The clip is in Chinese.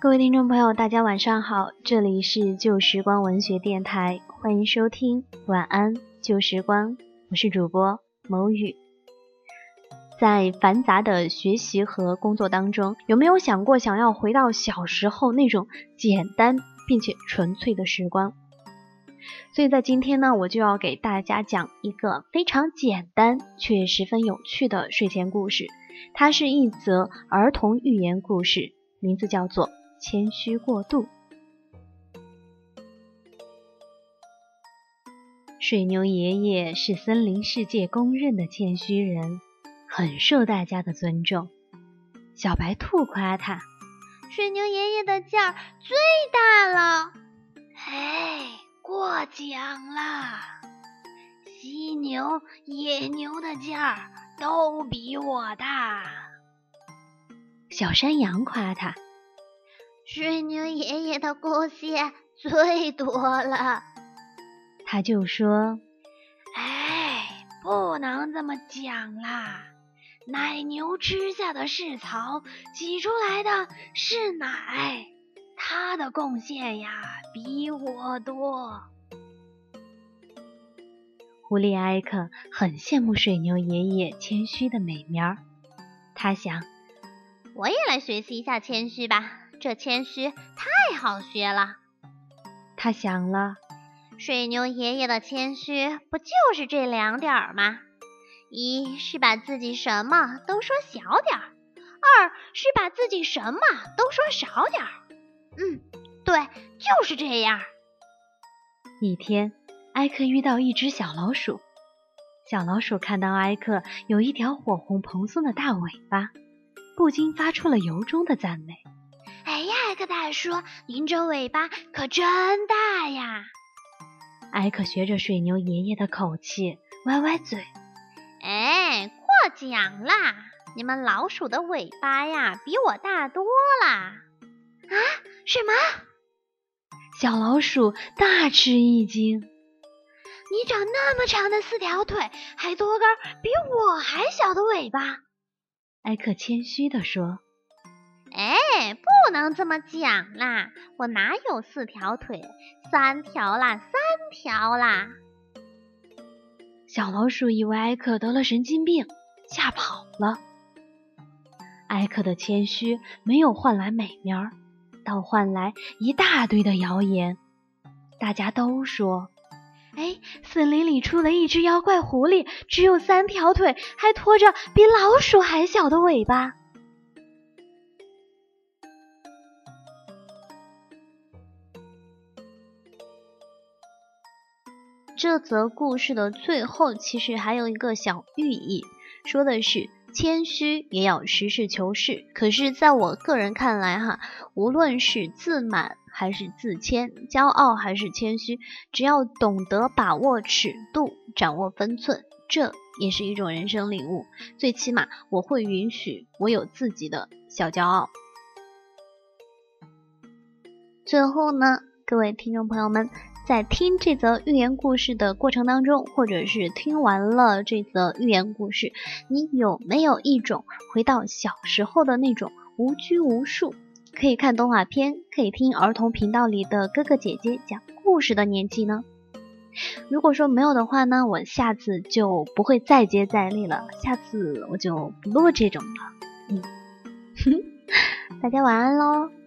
各位听众朋友，大家晚上好，这里是旧时光文学电台，欢迎收听晚安旧时光，我是主播某雨。在繁杂的学习和工作当中，有没有想过想要回到小时候那种简单并且纯粹的时光？所以在今天呢，我就要给大家讲一个非常简单却十分有趣的睡前故事，它是一则儿童寓言故事，名字叫做。谦虚过度。水牛爷爷是森林世界公认的谦虚人，很受大家的尊重。小白兔夸他：“水牛爷爷的劲儿最大了。”“哎，过奖了。”“犀牛、野牛的劲儿都比我大。”小山羊夸他。水牛爷爷的贡献最多了，他就说：“哎，不能这么讲啦！奶牛吃下的是草，挤出来的是奶，它的贡献呀比我多。”狐狸艾克很羡慕水牛爷爷谦虚的美名儿，他想：“我也来学习一下谦虚吧。”这谦虚太好学了，他想了。水牛爷爷的谦虚不就是这两点吗？一是把自己什么都说小点儿，二是把自己什么都说少点儿。嗯，对，就是这样。一天，埃克遇到一只小老鼠，小老鼠看到埃克有一条火红蓬松的大尾巴，不禁发出了由衷的赞美。哎呀，艾克大叔，您这尾巴可真大呀！艾克学着水牛爷爷的口气，歪歪嘴。哎，过奖啦！你们老鼠的尾巴呀，比我大多啦！啊？什么？小老鼠大吃一惊。你长那么长的四条腿，还多根比我还小的尾巴。艾克谦虚地说。哎，不能这么讲啦！我哪有四条腿？三条啦，三条啦！小老鼠以为艾克得了神经病，吓跑了。艾克的谦虚没有换来美名儿，倒换来一大堆的谣言。大家都说：“哎，森林里出了一只妖怪狐狸，只有三条腿，还拖着比老鼠还小的尾巴。”这则故事的最后其实还有一个小寓意，说的是谦虚也要实事求是。可是，在我个人看来，哈，无论是自满还是自谦，骄傲还是谦虚，只要懂得把握尺度，掌握分寸，这也是一种人生领悟。最起码，我会允许我有自己的小骄傲。最后呢，各位听众朋友们。在听这则寓言故事的过程当中，或者是听完了这则寓言故事，你有没有一种回到小时候的那种无拘无束，可以看动画片，可以听儿童频道里的哥哥姐姐讲故事的年纪呢？如果说没有的话呢，我下次就不会再接再厉了，下次我就不录这种了。嗯，大家晚安喽。